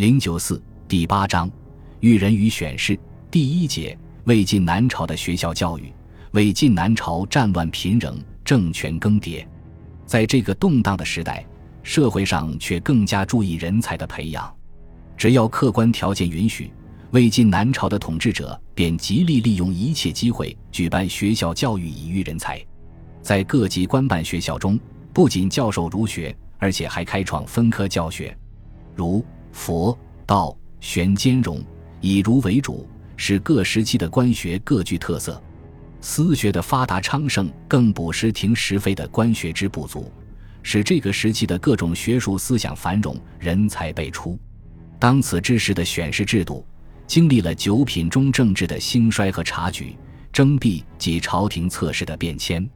零九四第八章，育人与选士第一节，魏晋南朝的学校教育。魏晋南朝战乱频仍，政权更迭，在这个动荡的时代，社会上却更加注意人才的培养。只要客观条件允许，魏晋南朝的统治者便极力利用一切机会举办学校教育以育人才。在各级官办学校中，不仅教授儒学，而且还开创分科教学，如。佛道玄兼容，以儒为主，使各时期的官学各具特色。私学的发达昌盛，更补时停时废的官学之不足，使这个时期的各种学术思想繁荣，人才辈出。当此之时的选士制度，经历了九品中正制的兴衰和察举、征辟及朝廷测试的变迁。